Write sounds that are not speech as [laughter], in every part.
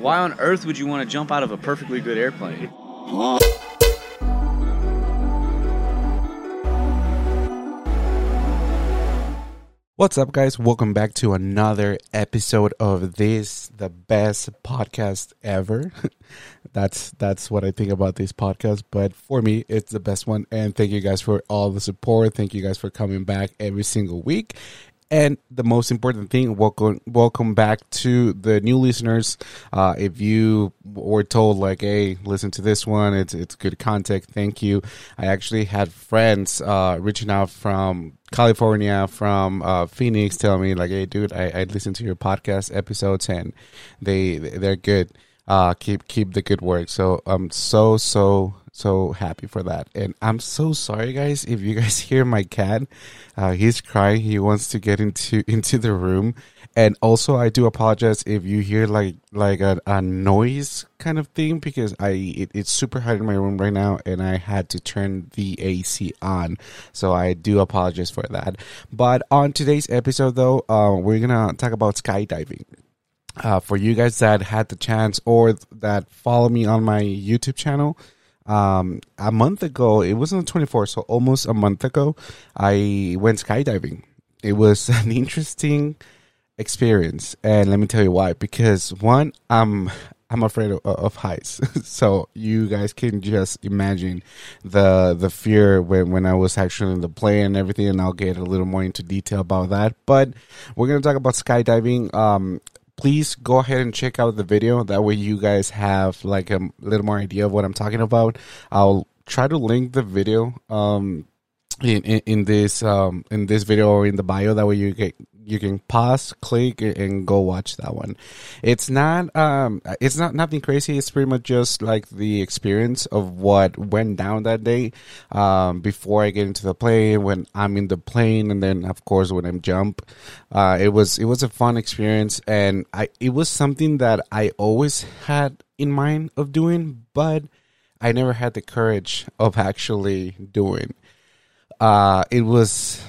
Why on earth would you want to jump out of a perfectly good airplane? What's up, guys? Welcome back to another episode of this, the best podcast ever. [laughs] that's that's what I think about this podcast. But for me, it's the best one. And thank you guys for all the support. Thank you guys for coming back every single week. And the most important thing, welcome, welcome back to the new listeners. Uh, if you were told like, "Hey, listen to this one. It's it's good content." Thank you. I actually had friends uh, reaching out from California, from uh, Phoenix, telling me like, "Hey, dude, I, I listened to your podcast episodes and they they're good. Uh, keep keep the good work." So I'm so so so happy for that. And I'm so sorry, guys, if you guys [laughs] hear my cat. Uh, he's crying. He wants to get into [laughs] into the room. And also, I do apologize if you hear like like a, a noise kind of thing because I it, it's super hot in my room right now, and I had to turn the AC on. So I do apologize for that. But on today's episode, though, uh, we're gonna talk about skydiving. Uh, for you guys that had the chance or that follow me on my YouTube channel, um, a month ago, it was on the 24th, so almost a month ago, I went skydiving. It was [laughs] an interesting experience, and let me tell you why. Because one, I'm I'm afraid of, of heights, [laughs] so you guys can just imagine the the fear when when I was actually in the plane and everything. And I'll get a little more into detail about that. But we're gonna talk about skydiving. Um, please go ahead and check out the video. That way, you guys have like a little more idea of what I'm talking about. I'll try to link the video um, in, in, in this um, in this video or in the bio. That way, you get you can pause, click, and go watch that one. It's not um, it's not nothing crazy. It's pretty much just like the experience of what went down that day. Um, before I get into the plane, when I'm in the plane, and then of course when I'm jump, uh, it was it was a fun experience, and I it was something that I always had in mind of doing, but I never had the courage of actually doing. Uh, it was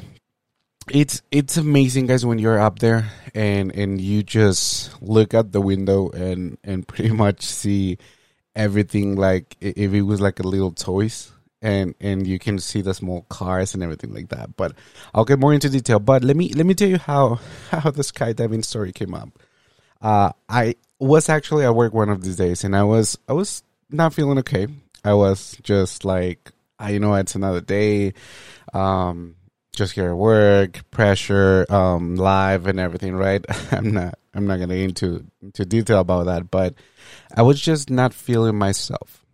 it's it's amazing guys when you're up there and and you just look at the window and and [laughs] pretty much see everything like if it was like a little toys and and you can see the small cars and everything like that. But i'll get more into detail. But let me let me tell you how [laughs] how the skydiving story came up. Uh i was actually at work one of these days and i was i was not feeling okay. I was just like i you know it's another day. Um just at work, pressure, um, live and everything, right? [laughs] I'm not I'm not gonna get into into detail about that, but I was just not feeling myself.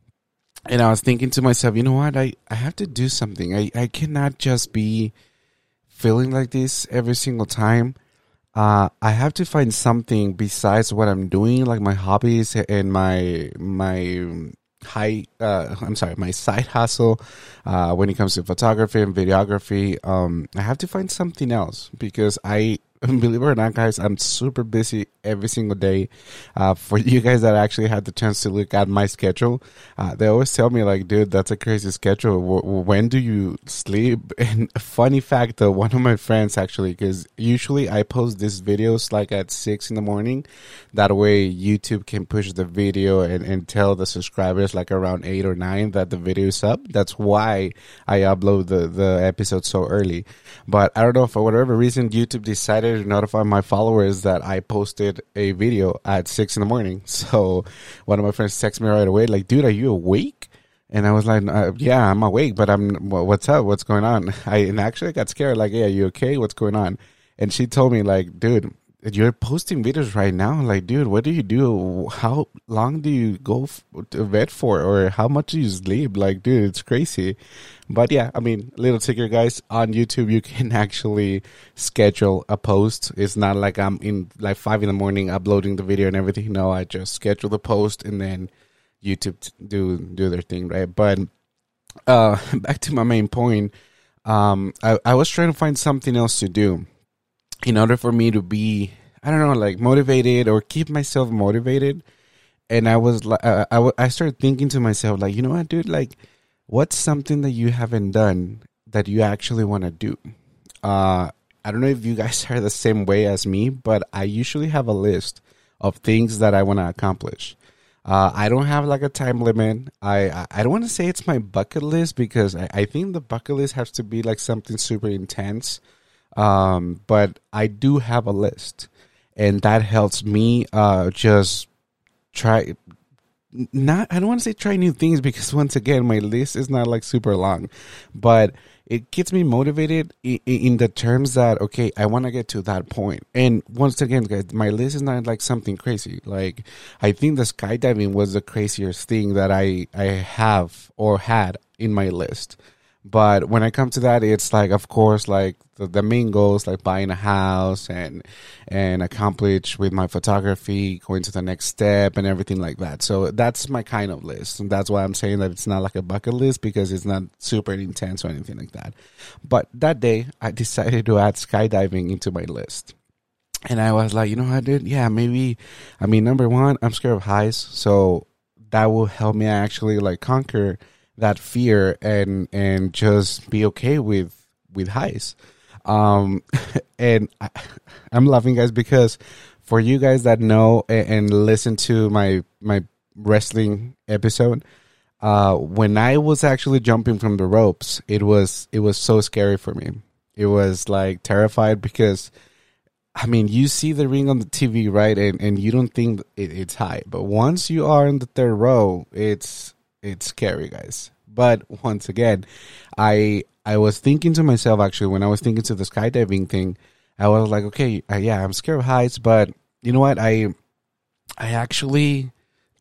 And I was thinking to myself, you know what, I, I have to do something. I, I cannot just be feeling like this every single time. Uh, I have to find something besides what I'm doing, like my hobbies and my my high uh, i'm sorry my side hustle uh, when it comes to photography and videography um, i have to find something else because i [laughs] believe it or not, guys, I'm super busy every single day. Uh, for you guys that actually had the chance to look at my schedule, uh, they always tell me like, "Dude, that's a crazy schedule. W- when do you sleep?" [laughs] And funny fact, though, one of my friends actually, because usually I post these videos like at six in the morning. That way, YouTube can push the video and, and tell the subscribers like around eight or nine that the video is up. That's why I upload the the episode so early. But I don't know for whatever reason, YouTube decided to notify my followers that I posted a video at six in the morning. [laughs] So one of my friends texted me right away, like, dude, are you awake? And I was like, uh, yeah, I'm awake, but I'm, what's up? What's going on? [laughs] I, and actually got scared, like, yeah, are you okay? What's going on? And she told me, like, dude, you're posting videos right now. Like, dude, what do you do? How long do you go to bed for? Or how much do you sleep? Like, dude, it's crazy. But yeah, I mean, little ticker guys on YouTube, you can [laughs] actually schedule a post. It's not like I'm in like five in the morning uploading the video and everything. No, I just schedule the post and then YouTube do do their thing, right? But uh, [laughs] back to my main point. Um, I, I was trying to find something else to do in order for me to be I don't know like motivated or keep myself motivated and I was like uh, I, w- I started thinking to myself like you know what dude like what's something that you haven't done that you actually want to do uh I don't know if you guys [laughs] are the same way as me but I usually have a list of things that I want to accomplish. Uh, I don't have like a time limit. I I, don't want to say it's my bucket list because I, I think the bucket list has to be like something super intense. Um, but I do have a list, and that helps me uh, just try not I don't want to say try new things because [laughs] once again my list is not like super long, but it gets me motivated in, in the terms that okay I want to get to that point. And once again, guys, my list is not like something crazy. Like I think the skydiving was the craziest thing that I I have or had in my list. But when I come to that, it's like, of course, like the, the main goals, like buying a house and and accomplish with my photography, going to the next step, and everything like that. So that's my kind of list, and that's why I'm saying that it's not like a bucket list because it's not super intense or anything like that. But that day, I [laughs] decided to add skydiving into my list. And I was like, you know what, dude? Yeah, maybe. I mean, number one, I'm scared of heights, so that will help me actually like conquer that fear and and just be okay with with highs. Um, [laughs] and I, [laughs] I'm laughing, guys, because for you guys that know and, and listen to my my wrestling episode, uh, when I was actually jumping from the ropes, it was it was so scary for me. It was like terrified because. I mean, you see the ring on the TV, right? And and you don't think it, it's high, but once you are in the third row, it's it's scary, guys. But once again, I I was thinking to myself actually when I was thinking to the skydiving thing, I was like, okay, uh, yeah, I'm scared of heights, but you know what? I I actually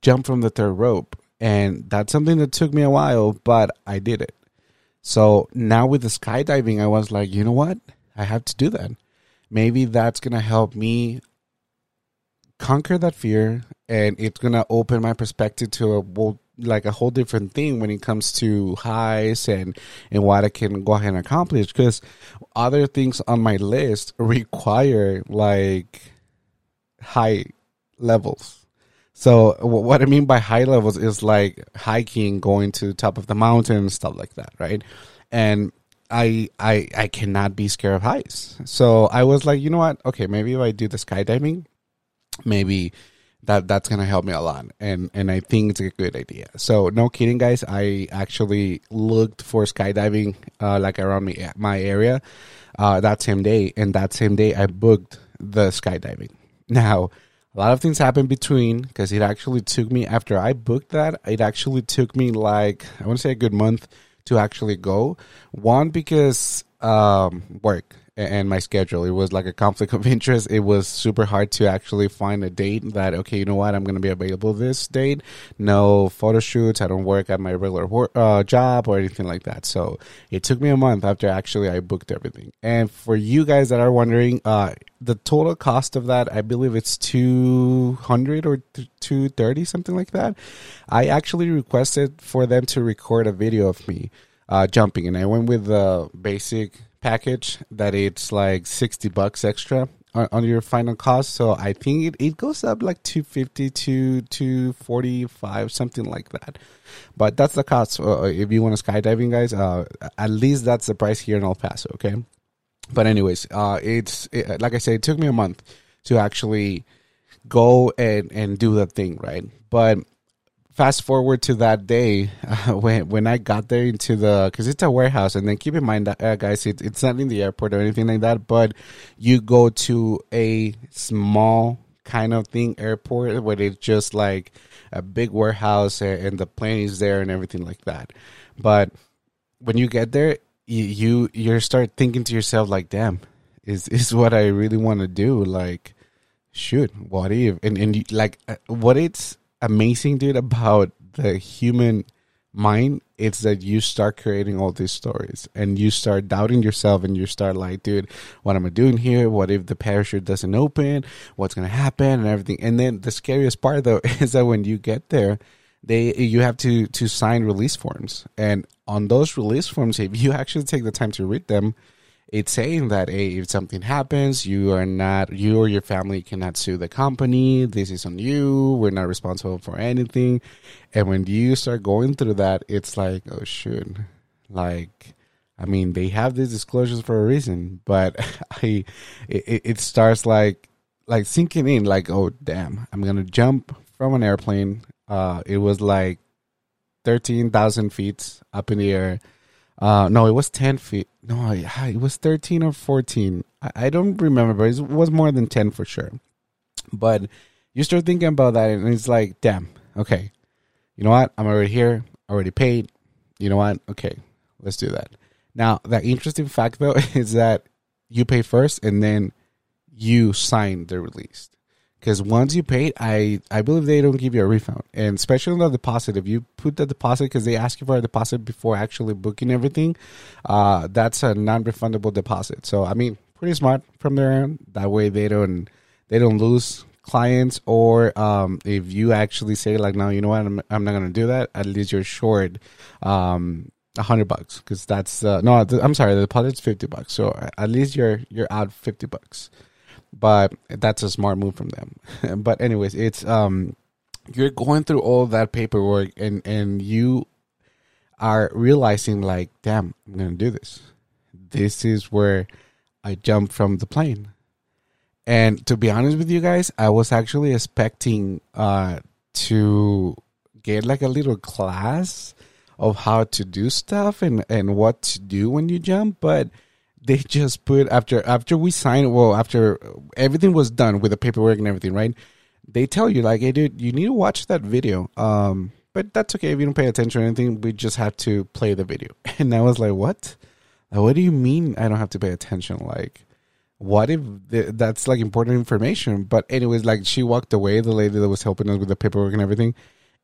jumped from the third rope, and that's something that took me a while, but I did it. So now with the skydiving, I was like, you know what? I have to do that. Maybe that's gonna help me conquer that fear, and it's gonna open my perspective to a well, like a whole different thing when it comes to highs and and what I can go ahead and accomplish because other things on my list require like high levels. So what I mean by high levels is like hiking, going to the top of the mountain stuff like that, right? And I I I cannot be scared of heights. So I was like, you know what? Okay, maybe if I do the skydiving, maybe that that's gonna help me a lot and and i think it's a good idea. So no kidding guys. I actually looked for skydiving uh, like around me my area uh, that same day and that same day i booked the skydiving. Now a lot of things happened between because it actually took me after i booked that it actually took me like i want to say a good month to actually go. One because um, work and my schedule. It was like a conflict of interest. It was super hard to actually find a date that, okay, you know what, I'm going to be available this date. No photo shoots. I don't work at my regular work, uh, job or anything like that. So it took me a month after actually I booked everything. And for you guys that are wondering, uh, the total cost of that, I believe it's 200 or 230, something like that. I actually requested for them to record a video of me uh, jumping, and I went with the basic package that it's like 60 bucks extra on, on your final cost. So I think it, it goes up like 250 to 245, something like that. But that's the cost. Uh, if you want to skydiving, guys, uh, at least that's the price here in El Paso. Okay. But anyways, uh, it's it, like I said, it took me a month to actually go and, and do the thing, right? But fast forward to that day uh, [laughs] when when I got there into the because it's a warehouse, and then keep in mind that uh, guys, it, it's not in the airport or anything like that, but you go to a small kind of thing airport where it's just like a big warehouse and, and the plane is there and everything like that. But when you get there, you you you start thinking to yourself like, damn, is is what I really want to do? Like, shoot, what if and and like uh, what it's amazing, dude, about the human mind it's that you start creating all these stories and you start doubting yourself and you start like dude what am i doing here? What if the parachute doesn't open? What's going to happen and everything? And then the scariest part though [laughs] is that when you get there they you have to to sign release forms. And on those release forms if you actually take the time to read them it's saying that hey, if something happens, you are not you or your family cannot sue the company. This is on you. We're not responsible for anything. And when you start going through that, it's like, oh shoot, like. I mean, they have these disclosures for a reason, but [laughs] I, it, it starts like like sinking in, like, oh damn, I'm gonna jump from an airplane. Uh, it was like thirteen thousand feet up in the air. Uh, no, it was ten feet. No, it was thirteen or fourteen. I, I don't remember, but it was more than ten for sure. But you start thinking about that, and it's like, damn, okay, you know what? I'm already here, already paid. You know what? Okay, let's do that. Now, the interesting fact though [laughs] is that you pay first, and then you sign the release. Because once you pay, I I believe they don't give you a refund, and especially on the deposit. If you put the deposit, because they ask you for a deposit before actually booking everything, uh, that's a non-refundable deposit. So I mean, pretty smart from their end. That way they don't they don't lose clients, or um, if you actually say like, no, you know what, I'm, I'm not gonna do that. At least you're short um, a hundred bucks because that's uh, no, I'm sorry, the deposit's fifty bucks. So at least you're you're out fifty bucks but that's a smart move from them. [laughs] but anyways, it's um you're going through all that paperwork and and you are realizing like, damn, I'm gonna do this. This is where I jumped from the plane. And to be honest with you guys, I was actually expecting uh to get like a little class of how to do stuff and and what to do when you jump, but they just put after after we signed well after everything was done with the paperwork and everything right? They tell you like hey dude you need to watch that video. Um but that's okay if you don't pay attention or anything. We just have to play the video. [laughs] And i was like what? What do you mean i don't have to pay attention? Like what if that's like important information? But anyways like she walked away the lady that was helping us with the paperwork and everything.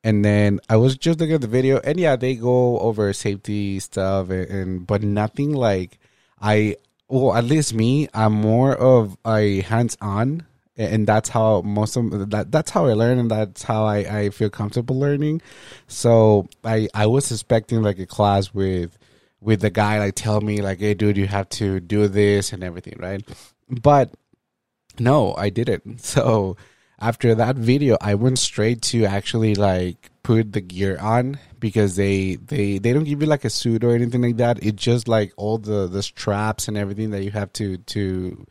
And then I was just looking at the video, and yeah, they go over safety stuff, and, and but nothing like I well at least me I'm more of a hands on and that's how most of that that's how I learn and that's how I, I feel comfortable learning. So I I was expecting like a class with with the guy like tell me like hey dude you have to do this and everything right but no I didn't [laughs] so after that video I went straight to actually like put the gear on because they they they don't give you like a suit or anything like that. It's just like all the the straps and everything that you have to to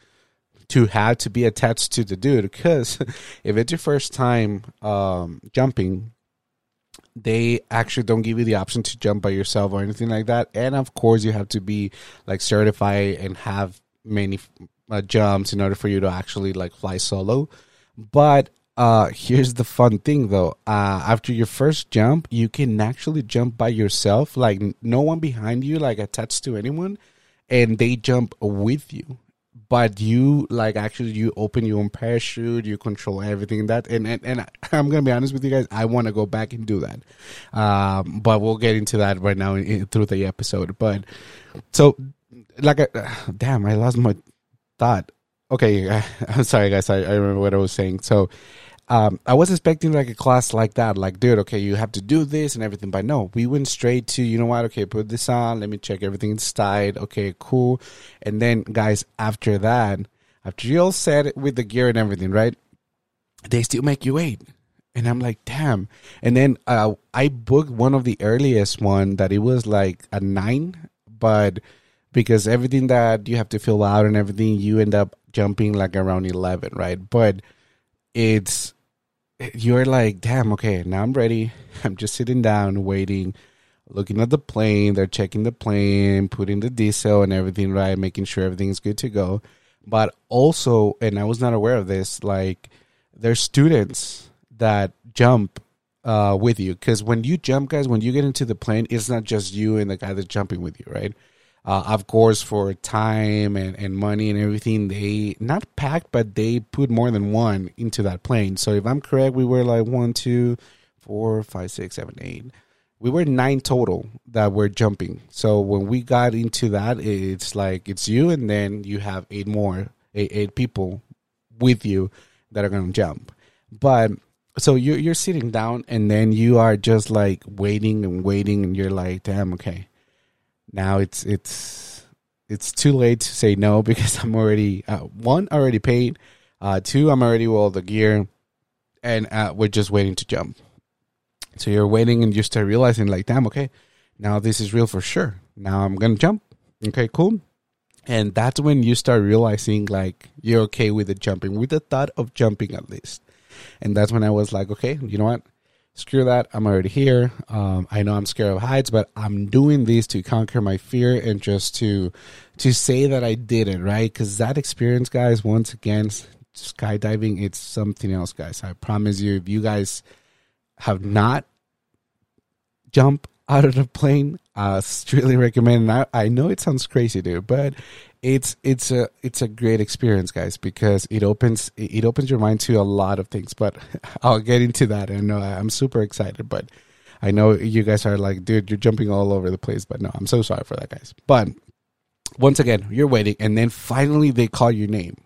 to have to be attached to the dude. Because [laughs] if it's your first time um, jumping, they actually don't give you the option to jump by yourself or anything like that. And of course, you have to be like certified and have many uh, jumps in order for you to actually like fly solo. But uh, here's the fun thing though. Uh, after your first jump, you can actually jump by yourself, like no one behind you, like attached to anyone, and they jump with you. But you like actually you open your own parachute, you control everything that, and and, and [laughs] I'm gonna be honest with you guys, I want to go back and do that. Um, but we'll get into that right now in, in, through the episode. But so, like, uh, [sighs] damn, I lost my thought. Okay, [laughs] I'm sorry, guys. I, I remember what I was saying. So um, I was expecting like a class like that, like, dude, okay, you have to do this and everything. But no, we went straight to, you know what? Okay, put this on. Let me check everything inside. Okay, cool. And then, guys, after that, after you all set with the gear and everything, right? They still make you wait. And I'm like, damn. And then uh, I booked one of the earliest one that it was like a nine, but because everything that you have to fill out and everything, you end up jumping like around 11, right? But it's you're like, damn, okay, now I'm ready. [laughs] I'm just sitting down, waiting, looking at the plane. They're checking the plane, putting the diesel and everything right, making sure everything's good to go. But also, and I was not aware of this, like, there's students that jump uh, with you. Because when you jump, guys, when you get into the plane, it's not just you and the guy that's jumping with you, right? Uh, of course, for time and, and money and everything, they not packed, but they put more than one into that plane. So if I'm correct, we were like one, two, four, five, six, seven, eight. We were nine total that were jumping. So when we got into that, it's like it's you, and then you have eight more, eight, eight people with you that are going to jump. But so you're you're sitting down, and then you are just like waiting and waiting, and you're like, damn, okay now it's it's it's too late to say no [laughs] because I'm already uh, one already paid, uh, two I'm already with all the gear, and uh, we're just waiting to jump. So you're waiting and you start realizing like, damn, okay, now this is real for sure. Now I'm gonna jump. Okay, cool. And that's when you start realizing like you're okay with the jumping, with the thought of jumping at least. And that's when I was like, okay, you know what? Screw that. I'm already here. Um, I know I'm scared of heights, but I'm doing these to conquer my fear and just to to say that I did it, right? Because that experience, guys, once again, skydiving, it's something else, guys. I promise you, if you guys have not jumped out of the plane, I strictly recommend. I, I know it sounds crazy, dude, but it's it's a it's a great experience, guys, because it opens it opens your mind to a lot of things. But [laughs] I'll get into that. I know I'm super excited, but I know you guys are like, dude, you're jumping all over the place. But no, I'm so sorry for that, guys. But once again, you're waiting, and then finally they call your name.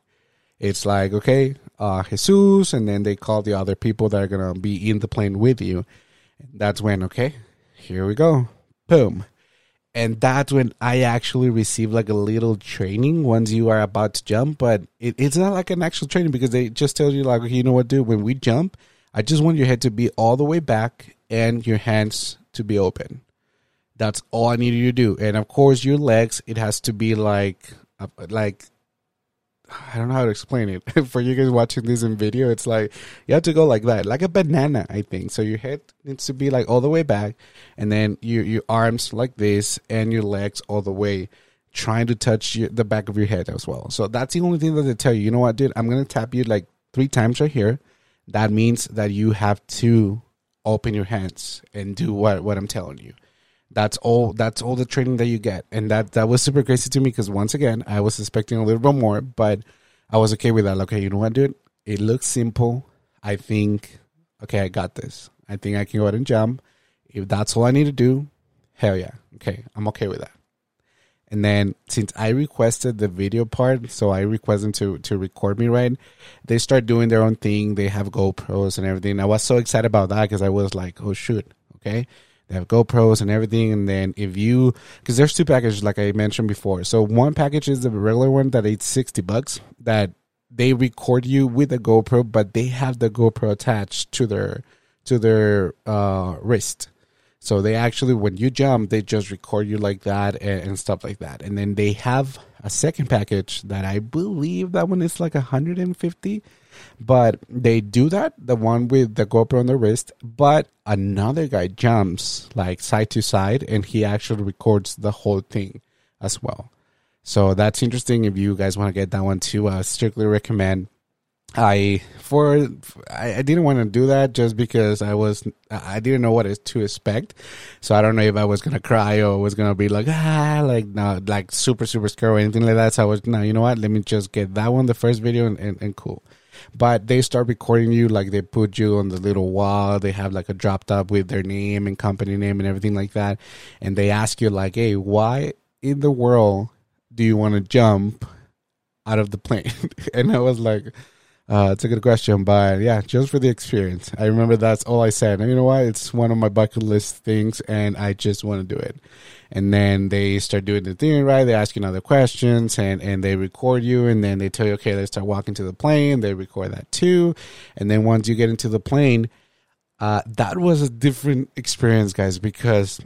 It's like, okay, uh, Jesus, and then they call the other people that are gonna be in the plane with you. That's when, okay, here we go. Boom. And that's when I actually receive like a little training once you are about to jump, but it, it's not like an actual training because they just tell you like, okay, you know what, dude, when we jump, I just want your head to be all the way back and your hands to be open. That's all I need you to do. And of course, your legs, it has to be like, like I don't know how to explain it. [laughs] For you guys watching this in video, it's like you have to go like that, like a banana, I think. So your head needs to be like all the way back, and then your your arms like this, and your legs all the way, trying to touch your, the back of your head as well. So that's the only thing that they tell you. You know what, dude? I'm gonna tap you like three times right here. That means that you have to open your hands and do what what I'm telling you that's all that's all the training that you get. And that that was super crazy to me because once again i was expecting a little bit more but i was okay with that. Okay you know what dude? It looks simple. I think okay i got this. I think i can go ahead and jump. If that's all i need to do hell yeah. Okay i'm okay with that. And then since i requested the video part so i requested them to to record me right? They start doing their own thing. They have gopros and everything. I was so excited about that because i was like oh shoot. Okay they have GoPros and everything. And then if you, because there's two packages, like I mentioned before. So one package is the regular one that it's 60 bucks that they record you with a GoPro, but they have the GoPro attached to their, to their, uh, wrist. So they actually, when you jump, they just record you like that and, and, stuff like that. And then they have a second package that I believe that one is like 150 but they do that, the one with the GoPro on the wrist, but another guy jumps like side to side and he actually records the whole thing as well. So that's interesting. If you guys want to get that one too, I strictly recommend. I for I, I didn't want to do that just because I was I didn't know what to expect, so I don't know if I was gonna cry or was gonna be like ah like no like super super scared or anything like that. So I was no, you know what? Let me just get that one the first video and, and, and cool. But they start recording you like they put you on the little wall. They have like a drop top with their name and company name and everything like that. And they ask you like hey why in the world do you want to jump out of the plane? [laughs] And i was like uh, it's a good question, but yeah, just for the experience. I remember that's all I said. And you know what? It's one of my bucket list things, and I just want to do it. And then they start doing the thing right. They ask you other questions, and and they record you, and then they tell you, okay, let's start walking to the plane. They record that too, and then once you get into the plane, uh, that was a different experience, guys. Because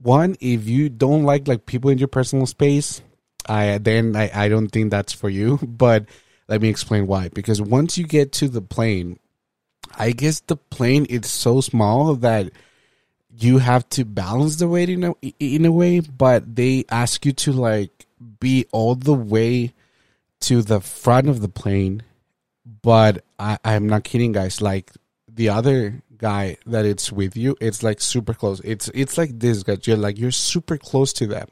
one, if you don't like like people in your personal space, I then I I don't think that's for you, [laughs] but let me explain why. Because once you get to the plane, I guess the plane is so small that you have to balance the weight in a in a way, but they ask you to like be all the way to the front of the plane. But I, I'm not kidding, guys. Like the other guy that it's with you, it's like super close. It's it's like this, guys. You're like you're super close to them,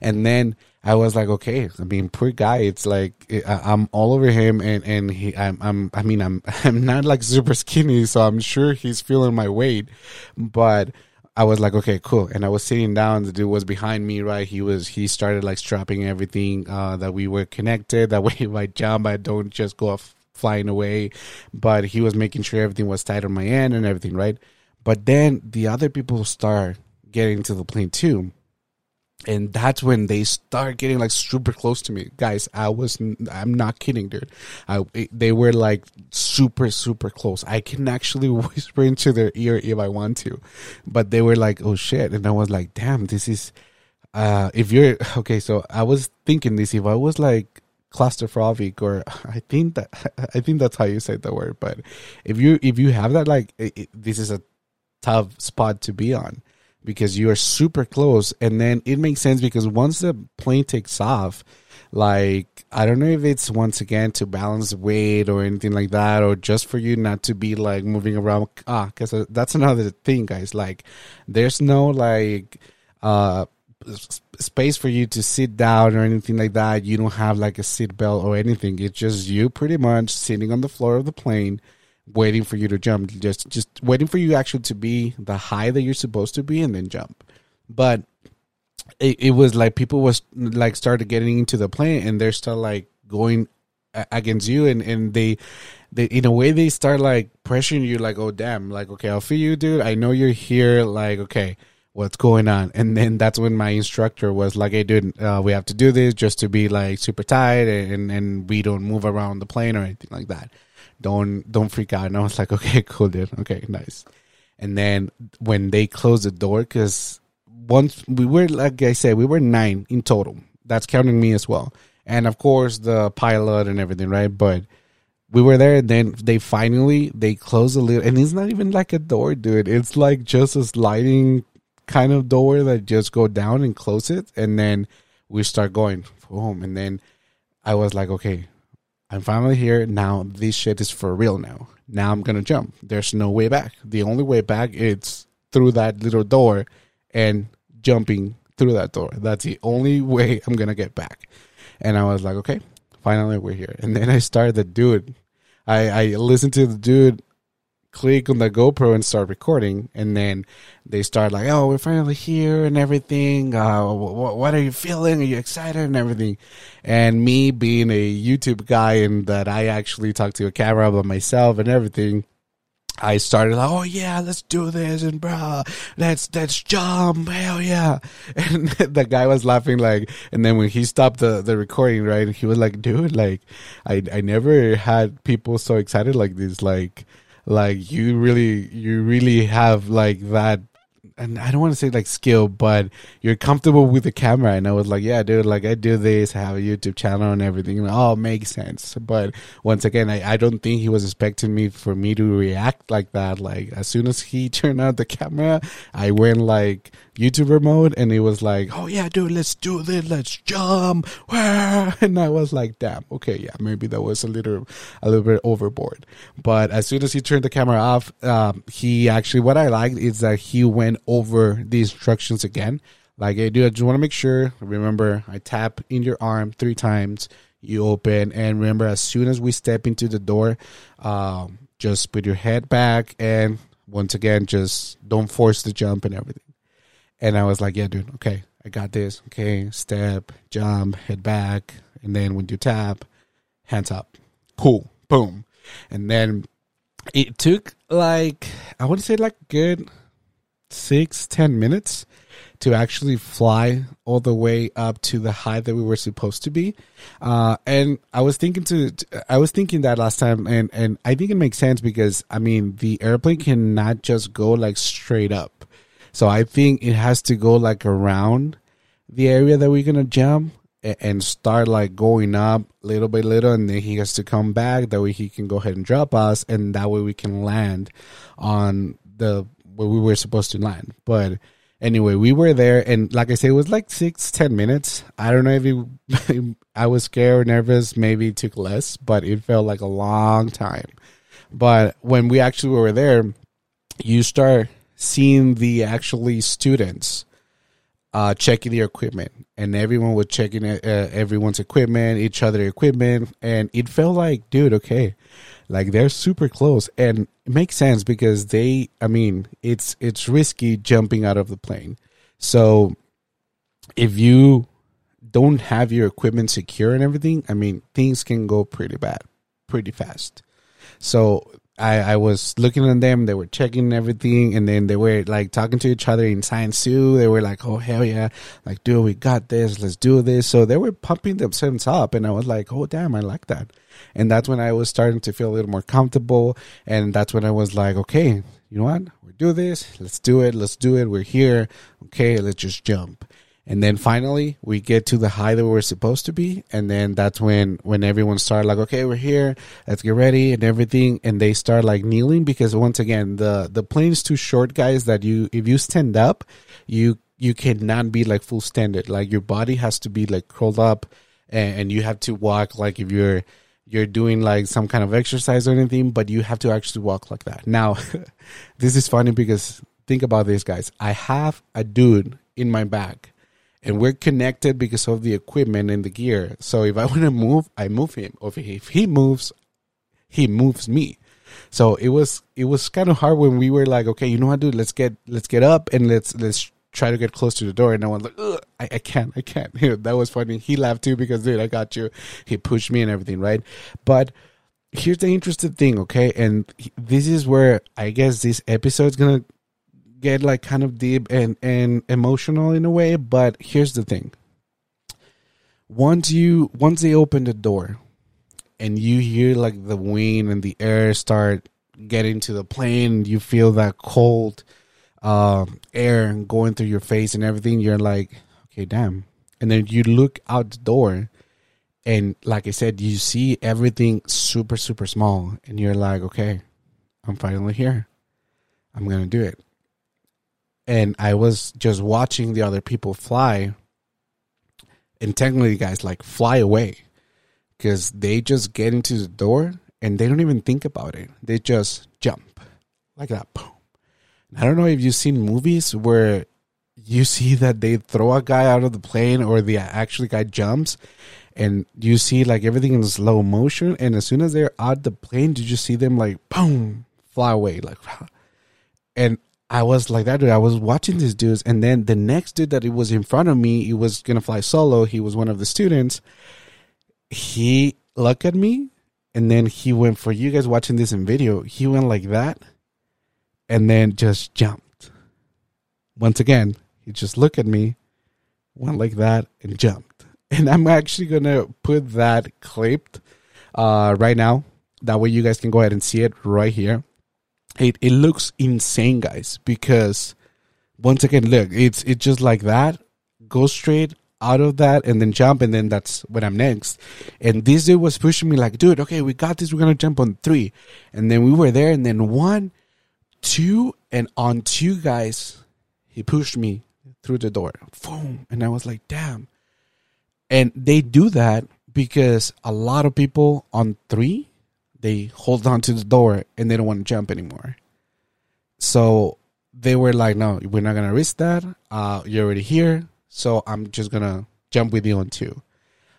and then I was like, okay, I mean, poor guy. It's like I'm all over him, and and he, I'm, I'm, I mean, I'm, [laughs] I'm not like super skinny, so I'm sure he's feeling my weight, but. I was like, okay, cool. And I was sitting down. The dude was behind me, right? He was, he started like strapping everything, uh, that we were connected. [laughs] That way, if I jump, I don't just go off flying away. But he was making sure everything was tight on my end and everything, right? But then the other people start getting to the plane too and that's when they start getting like super close to me guys i was i'm not kidding dude I, they were like super super close i can actually [laughs] whisper into their ear if i want to but they were like oh shit and i was like damn this is uh, if you're [laughs] okay, so I was thinking this. If I was like claustrophobic, or [laughs] I think that I think that's how you say the word. But if you if you have that, like it, it, this is a tough spot to be on because you are super close, and then it makes sense because once the plane takes off, like I don't know if it's once again to balance weight or anything like that, or just for you not to be like moving around. Ah, because uh, that's another thing, guys. Like, there's no like uh space for you to sit down or anything like that. You don't have like a seat belt or anything. It's just you pretty much sitting on the floor of the plane waiting for you to jump. Just just waiting for you actually to be the high that you're supposed to be and then jump. But it, it was like people was like started getting into the plane and they're still like going against you and and they they in a way they start like pressuring you like oh damn like okay I'll feel you dude I know you're here like okay what's going on and then that's when my instructor was like hey dude uh, we have to do this just to be like super tight and and we don't move around the plane or anything like that don't don't freak out. And i was like [laughs] okay cool dude. Okay nice. And then when they closed the door because once we were like i said we were nine in total. That's counting me as well. And of course the pilot and everything right? But we were there and then they finally they closed a little and it's not even like a door dude. It's like just a sliding kind of door that just go down and close it and then we start going home. And then i was like okay i'm finally here. Now this shit is for real now. Now i'm gonna jump. There's no way back. The only way back is through that little door and jumping through that door. That's the only way [laughs] i'm gonna get back. And i was like okay finally we're here. And then i started the dude. I i listened to the dude click on the GoPro and start recording, and then they start like, "Oh, we're finally here and everything. Uh, what, what are you feeling? Are you excited and everything?" And me being a YouTube guy and that I actually talk to a camera by myself and everything. I started like, oh yeah, let's do this, and bro, let's let's jump, hell yeah! [laughs] And [laughs] the guy was laughing like, and then when he stopped the the recording, right, he was like, dude, like, I I never had people so excited like this, like, like you really you really have like that and I don't want to say like skill, but you're comfortable with the camera. And I was like, yeah, dude, like I do this, I have a YouTube channel and everything. And, oh, makes sense. But once again, I, I don't think he was expecting me for me to react like that. Like as soon as he [laughs] turned on the camera, I went like YouTuber mode and it was like, oh yeah, dude, let's do this, let's jump. [laughs] And I was like, damn, okay, yeah, maybe that was a little, a little bit overboard. But as soon as he turned the camera off, um, he actually, what I liked is that he went over the instructions again. Like, hey, dude, I just want to make sure. Remember, I tap in your arm three times. You open, and remember, as soon as we step into the door, um, just put your head back, and once again, just don't force the jump and everything. And I was like, yeah, dude, okay, I got this. Okay, step, jump, head back, and then when you tap, hands up. Cool, boom, and then it took like I want to say like good six, ten minutes to actually fly all the way up to the height that we were supposed to be. Uh, and I was thinking to, I was thinking that last time, and and I think it makes sense because I mean the airplane cannot just go like straight up, so I think it has to go like around the area that we're gonna jump and start like going up little by little and then he has to come back that way he can go ahead and drop us and that way we can land on the where we were supposed to land. But anyway, we were there, and like I said, it was like six, ten minutes. I don't know if it, [laughs] I was scared, nervous, maybe it took less, but it felt like a long time. But when we actually were there, you start seeing the actually students uh, checking their equipment, and everyone was checking uh, everyone's equipment, each other equipment, and it felt like, dude, okay, like they're super close, and it makes sense because they. I mean, it's it's risky jumping out of the plane. So if you don't have your equipment secure and everything, I mean, things can go pretty bad, pretty fast. So I, I was looking at them, they were checking everything, and then they were like talking to each other in science too. They were like, oh, hell yeah. Like, dude, we got this. Let's do this. So they were pumping themselves up, and I was like, oh, damn, I like that. And that's when I was starting to feel a little more comfortable. And that's when I was like, okay, you know what? We do this. Let's do it. Let's do it. We're here. Okay, let's just jump. And then finally we get to the high that we were supposed to be. And then that's when, when everyone started like, okay, we're here. Let's get ready and everything. And they start like kneeling because once again, the, the plane's too short, guys, that you, if you stand up, you, you cannot be like full standard. Like your body has to be like curled up and, and you have to walk like if you're, you're doing like some kind of exercise or anything, but you have to actually walk like that. Now, [laughs] this is funny because think about this, guys. I have a dude in my back and we're connected because of the equipment and the gear. So if I [laughs] want to move, I move him. Or if he moves, he moves me. So it was it was kind of hard when we were like, okay, you know what, dude, let's get let's get up and let's let's try to get close to the door. And I was like, I, I can't, I can't. [laughs] You know, that was funny. He laughed too because dude, I got you. He pushed me and everything, right? But here's the interesting thing, okay? And this is where I guess this episode is gonna get like kind of deep and and emotional in a way but here's the thing. Once you once they open the door and you hear like the wind and the air start getting to the plane you feel that cold uh, air going through your face and everything you're like okay damn. And then you look out the door and like i said you see everything super super small and you're like okay i'm finally here. I'm gonna do it and I was just watching the other people fly, and technically, guys, like fly away because they just get into the door and they don't even think about it. They just jump like that. Boom. I don't know if you've seen movies where you see that they throw a guy out of the plane or the actual guy jumps and you see like everything in slow motion and as soon as they're out the plane you just see them like boom fly away like [laughs] and I was like that dude. I was watching these dudes, and then the next dude that it was in front of me, he was gonna fly solo. He was one of the students. He looked at me, and then he went for you guys watching this in video. He went like that, and then just jumped. Once again, he just looked at me, went like that, and jumped. [laughs] And I'm actually gonna put that clipped uh, right now. That way, you guys can go ahead and see it right here it it looks insane, guys, because once again, look, it's it's just like that. Go straight out of that and then jump and then that's when I'm next. And this dude was pushing me like, dude, okay, we got this, we're gonna jump on three. And then we were there and then one, two, and on two guys, he pushed me through the door. Boom. And I was like, damn. And they do that because a lot of people on three they hold on to the door and they don't want to jump anymore. So they were like, "No, we're not gonna risk that. Uh, you're already here, so I'm just gonna jump with you on two.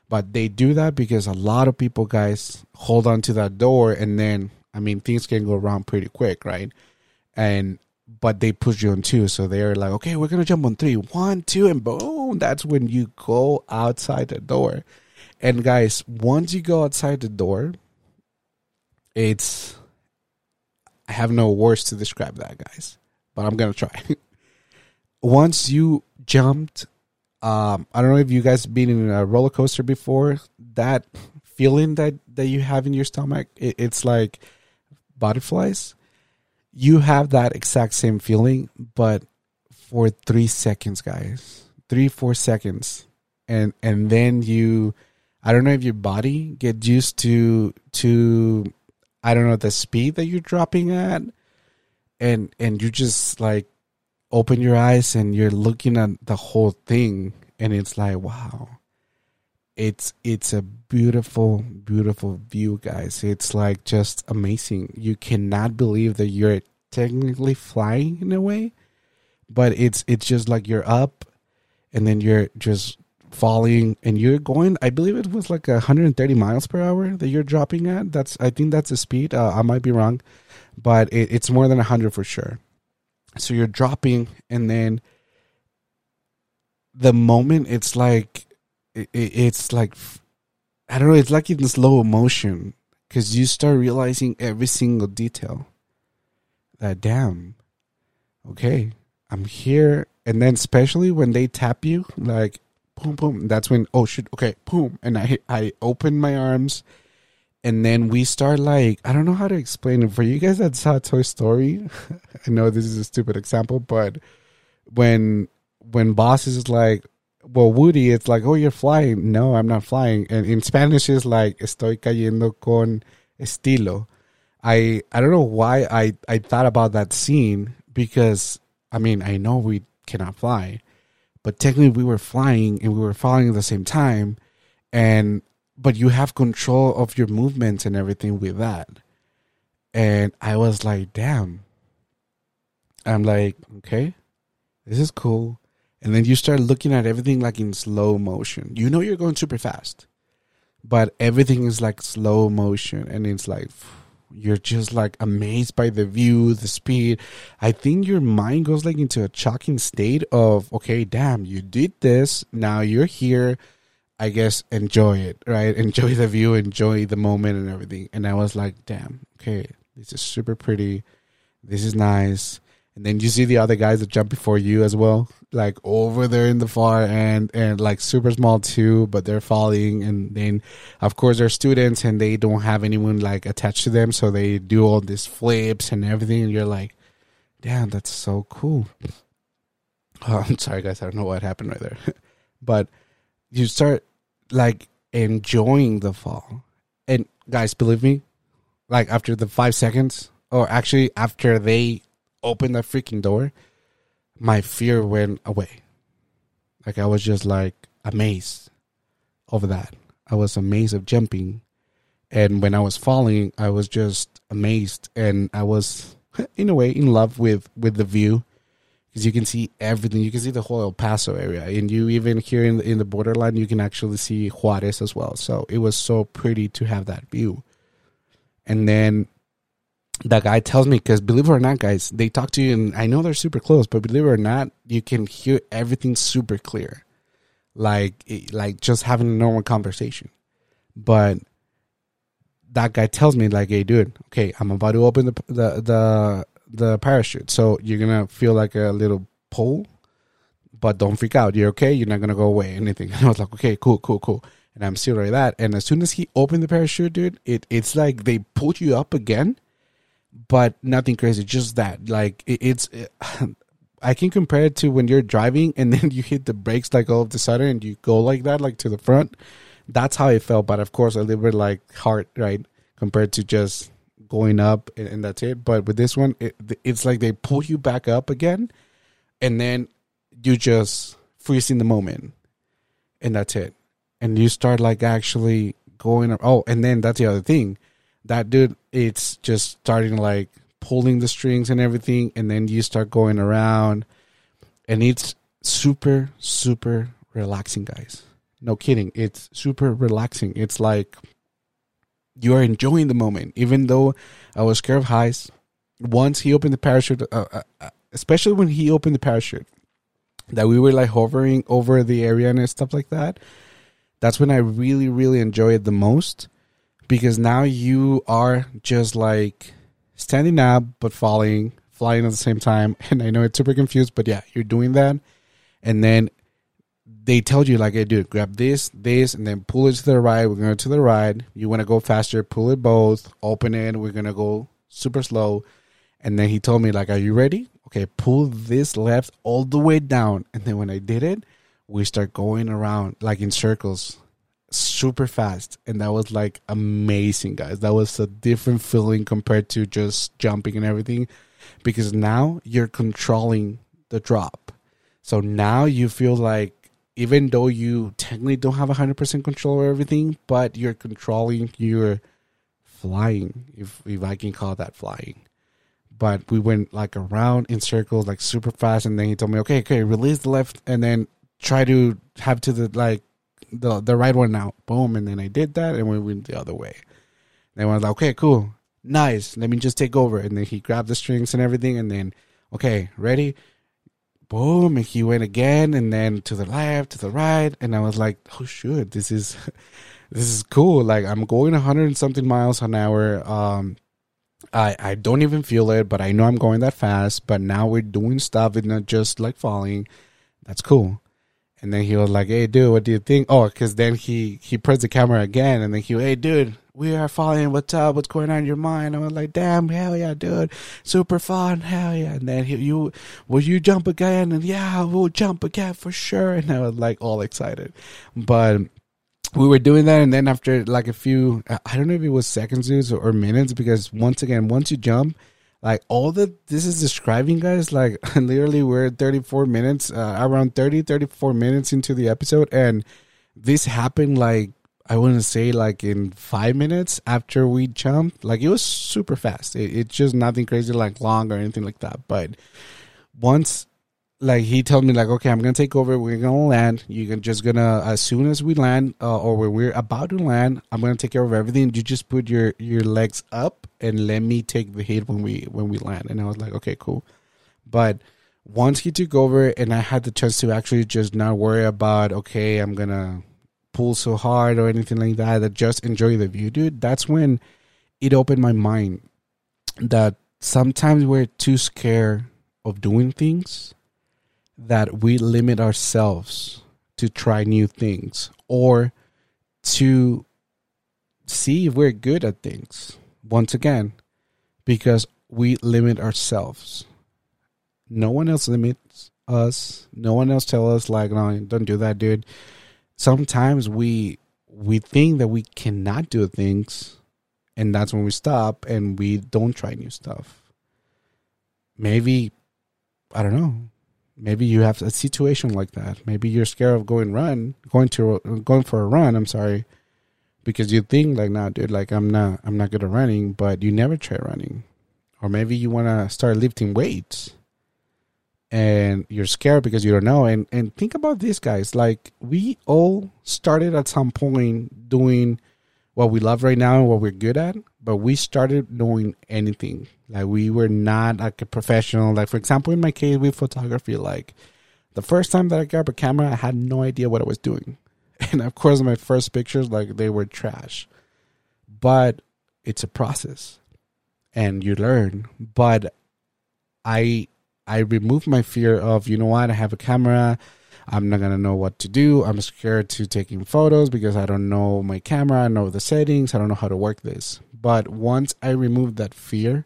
But they do that because a lot of people, guys, hold on to that door, and then I mean things can go wrong pretty quick, right? And but they push you on two, so they're like, "Okay, we're gonna jump on three, one, two, and boom!" That's when you go outside the door. And guys, once you go outside the door, it's I have no words to describe that, guys, but I'm gonna try. [laughs] Once you jumped, um, I don't know if you guys been in a roller coaster before. That feeling that that you have in your stomach, it, it's like butterflies. You have that exact same feeling, but for three seconds, guys, three four seconds, and and then you, I don't know if your body get used to to I don't know the speed that you're dropping at, and and you just like open your eyes and you're looking at the whole thing, and it's like wow, it's it's a beautiful beautiful view, guys. It's like just amazing. You cannot believe that you're technically flying in a way, but it's it's just like you're up, and then you're just falling and you're going i believe it was like 130 miles per hour that you're dropping at. That's i think that's the speed. Uh, i might be wrong but it, it's more than 100 for sure. So you're dropping and then the moment it's like it, it's like i don't know it's like in slow motion because you start realizing every single detail that damn okay i'm here. And then especially when they tap you like boom, boom. That's when oh shit, okay, boom, and I I open my arms, and then we start like I don't know how to explain it for you guys that saw Toy Story. [laughs] I know this is a stupid example, but when when Buzz is like well, Woody, it's like, oh, you're flying. No, I'm not flying. And in Spanish, it's like, estoy cayendo con estilo. I I don't know why I I thought about that scene because I mean I know we cannot fly, but technically we were flying and we were falling at the same time, and but you have control of your movements and everything with that, and I was like, damn. I'm like, okay, this is cool. And then you start looking at everything like in slow motion. You know you're going super fast, but everything is like slow motion, and it's like you're just like amazed by the view, the speed. I think your mind goes like into a shocking state of, okay, damn, you did this. Now you're here. I guess enjoy it, right? [laughs] Enjoy the view, enjoy the moment and everything. And I was like, damn, okay, this is super pretty. This is nice and then you see the other guys that jump before you as well, like over there in the far end and like super small too, but they're falling. And then, of course, they're students and they don't have anyone like attached to them, so they do all these flips and everything. And you're like, damn, that's so cool. [laughs] Oh, I'm sorry, guys, I don't know what happened right there, [laughs] but you start like enjoying the fall. And guys, believe me, like after the five seconds, or actually after they opened that freaking door, my fear went away. Like I was just like amazed over that. I was amazed of jumping. And when I was falling, I was just amazed and I was [laughs] in a way in love with with the view because you can see everything. You can see the whole El Paso area, and you even here in the, in the borderline, you can actually see Juarez as well. So it was so pretty to have that view. And then that guy tells me because believe it or not guys they talk to you and i know they're super close but believe it or not you can hear everything super clear. Like eh, like just having a normal conversation. But that guy tells me like hey dude okay i'm about to open the the the, the parachute. So you're gonna feel like a little pull but don't freak out. You're okay? You're not gonna go away anything. [laughs] And i was like okay cool cool cool. And i'm still like that. And as soon as he opened the parachute dude it, it's like they pulled you up again but nothing crazy. Just that, like it, it's. It, [laughs] I can compare it to when you're driving and [laughs] then you hit the brakes like all of the sudden and you go like that, like to the front. That's how it felt, but of course a little bit like hard, right, compared to just going up and, and that's it. But with this one, it, it's like they pull you back up again, and then you just freeze in the moment, and that's it. And you start like actually going. Oh, and then that's the other thing that dude, it's just starting like pulling the strings and everything, and then you start going around, and it's super, super relaxing, guys. No kidding. It's super relaxing. It's like you are enjoying the moment, even though I was scared of heights. Once he opened the parachute, uh, uh, uh, especially when he opened the parachute, that we were like hovering over the area and stuff like that. That's when I really, really enjoyed the most because now you are just like standing up but falling, flying at the same time. [laughs] And I know it's super confused, but yeah, you're doing that. And then they told you like, hey, dude, grab this, this, and then pull it to the right. We're going to the right. You want to go faster, pull it both, open it. We're going to go super slow. And then he told me like, are you ready? Okay, pull this left all the way down. And then when I did it, we start going around like in circles super fast and that was like amazing guys. That was a different feeling compared to just jumping and everything because now you're controlling the drop. So now you feel like even though you technically don't have 100% control over everything but you're controlling your flying if, if i can call that flying. But we went like around in circles like super fast and then he told me okay okay release the left and then try to have to the like the the right one out. Boom, and then I did that, and we went the other way. Then I was like, okay, cool, nice. Let me just take over. And then he grabbed the strings and everything, and then okay, ready. Boom, and he went again, and then to the left, to the right, and I was like, oh shoot, this is [laughs] this is cool. Like I'm going 100 and something miles an hour. Um, I I don't even feel it, but I know I'm going that fast. But now we're doing stuff, it's not just like falling. That's cool. And then he was like, "Hey, dude, what do you think?" Oh, because then he he pressed the camera again, and then he, "Hey, dude, we are falling. What's up? What's going on in your mind? I was like, damn, hell yeah, dude, super fun, hell yeah. And then he, you, will you jump again? And yeah, we'll jump again for sure. [laughs] And I was like all excited, but we were doing that, and then after like a few, I don't know if it was seconds or minutes, because once again, once you jump, like all the this is describing guys like [laughs] literally we're 34 minutes uh, around 30 34 minutes into the episode and this happened like I wouldn't say like in five minutes after we jumped. Like it was super fast. It, it's just nothing crazy like long or anything like that. But once like he told me like okay i'm gonna take over. We're gonna land. You're just gonna as soon as we land uh, or when we're about to land i'm gonna take care of everything. You just put your your legs up and let me take the hit when we when we land. And i was like okay cool. But once he took over and i had the chance to actually just not worry about okay i'm gonna pull so hard or anything like that that just enjoy the view dude that's when it opened my mind that sometimes we're too scared of doing things that we limit ourselves to try new things or to see if we're good at things once again because we limit ourselves. No one else limits us. No one else tell us like no don't do that dude. Sometimes we we think that we cannot do things and that's when we stop and we don't try new stuff. Maybe i don't know maybe you have a situation like that. Maybe you're scared of going run, going to going for a run. I'm sorry, because you think like, nah, dude, like I'm not, I'm not good at running, but you never try running, or maybe you want to start lifting weights, and you're scared because you don't know. And and think about this, guys. Like we all started at some point doing what we love right now and what we're good at, but we started knowing anything. Like we were not like a professional. Like for example, in my case with photography, like the first time that I got a camera, I had no idea what I was doing. [laughs] And of course my first pictures, like they were trash. But it's a process and you learn. But I I removed my fear of, you know what, I have a camera, I'm not gonna know what to do. I'm scared to taking photos because I don't know my camera, I know the settings, I don't know how to work this. But once I removed that fear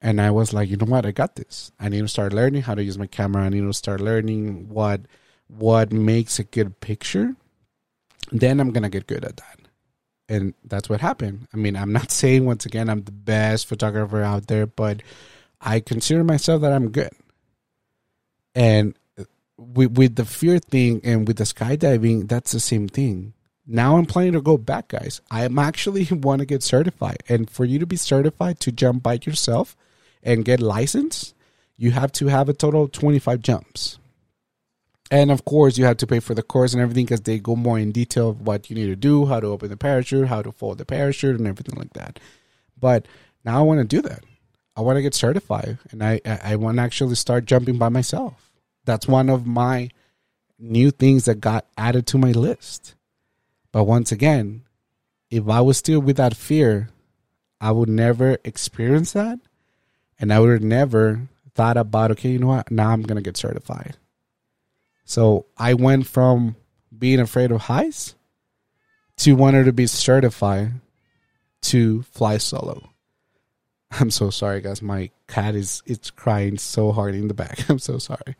and I was like, you know what, I got this. I need to start learning how to use my camera. I need to start learning what what makes a good picture. Then I'm gonna get good at that. And that's what happened. I mean, I'm not [laughs] saying once again I'm the best photographer out there, but I consider myself that I'm good. And with with the fear thing and with the skydiving, that's the same thing. Now I'm planning to go back, guys. I'm actually [laughs] want to get certified, and for you to be certified to jump by yourself and get licensed, you have to have a total of 25 jumps. And of course, you have to pay for the course and everything because they go more in detail of what you need to do, how to open the parachute, how to fold the parachute, and everything like that. But now I want to do that. I want to get certified, and I I want to actually start jumping by myself. That's one of my new things that got added to my list. But once again, if I was still with that fear, I would never experience that. And I would have never thought about, okay, you know what? Now I'm going to get certified. So I went from being afraid of heights to wanting to be certified to fly solo. [laughs] I'm so sorry, guys. My cat is it's crying so hard in the back. [laughs] I'm so sorry.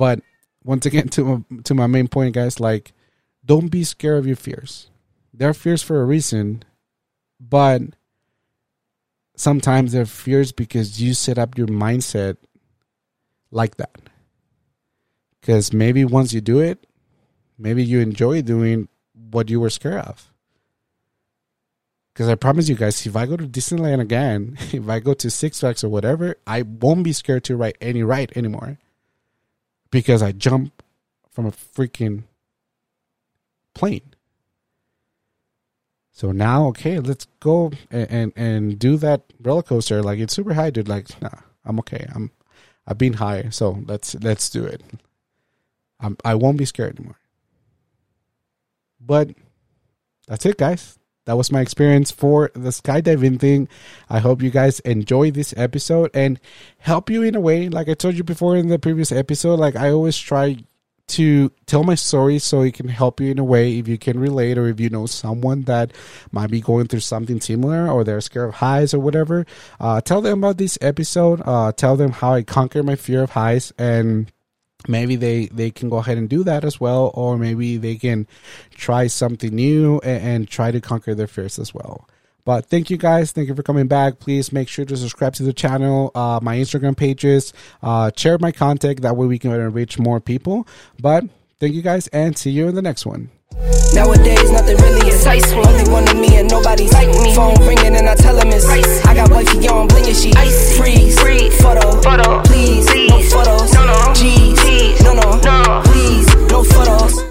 But once again, [laughs] to to my main point, guys, like don't be scared of your fears. They're fears for a reason, but sometimes they're fears because you set up your mindset like that. Because maybe once you do it, maybe you enjoy doing what you were scared of. Because I promise you guys, if I go to Disneyland again, [laughs] if I go to Six Flags or whatever, I won't be scared to ride any ride anymore because I jumped from a freaking plane. So now, okay, let's go and, and, and do that roller coaster. Like it's super high, dude. Like, nah, I'm okay. I'm I've been high, so let's let's do it. I'm I won't be scared anymore. But that's it, guys that was my experience for the skydiving thing. I hope you guys enjoy this episode and help you in a way. Like I told you before in the previous episode, like I always try to tell my story so it can help you in a way if you can relate or if you know someone that might be going through something similar or they're scared of heights or whatever. Uh, tell them about this episode. Uh, tell them how I conquered my fear of heights and maybe they they can go ahead and do that as well or maybe they can try something new and, and, try to conquer their fears as well. But thank you guys. Thank you for coming back. Please make sure to subscribe to the channel uh, my instagram pages uh, share my content. That way we can reach more people. But thank you guys and see you in the next one Nowadays, nothing really excites me. Only one of me and nobody like me. Phone ringing and I tell him it's ice. I got wifey on, blinging she icy. Freeze, freeze, photo, photo, please, please, no photos, no, no, G's, G's, no, no, no, please, no photos.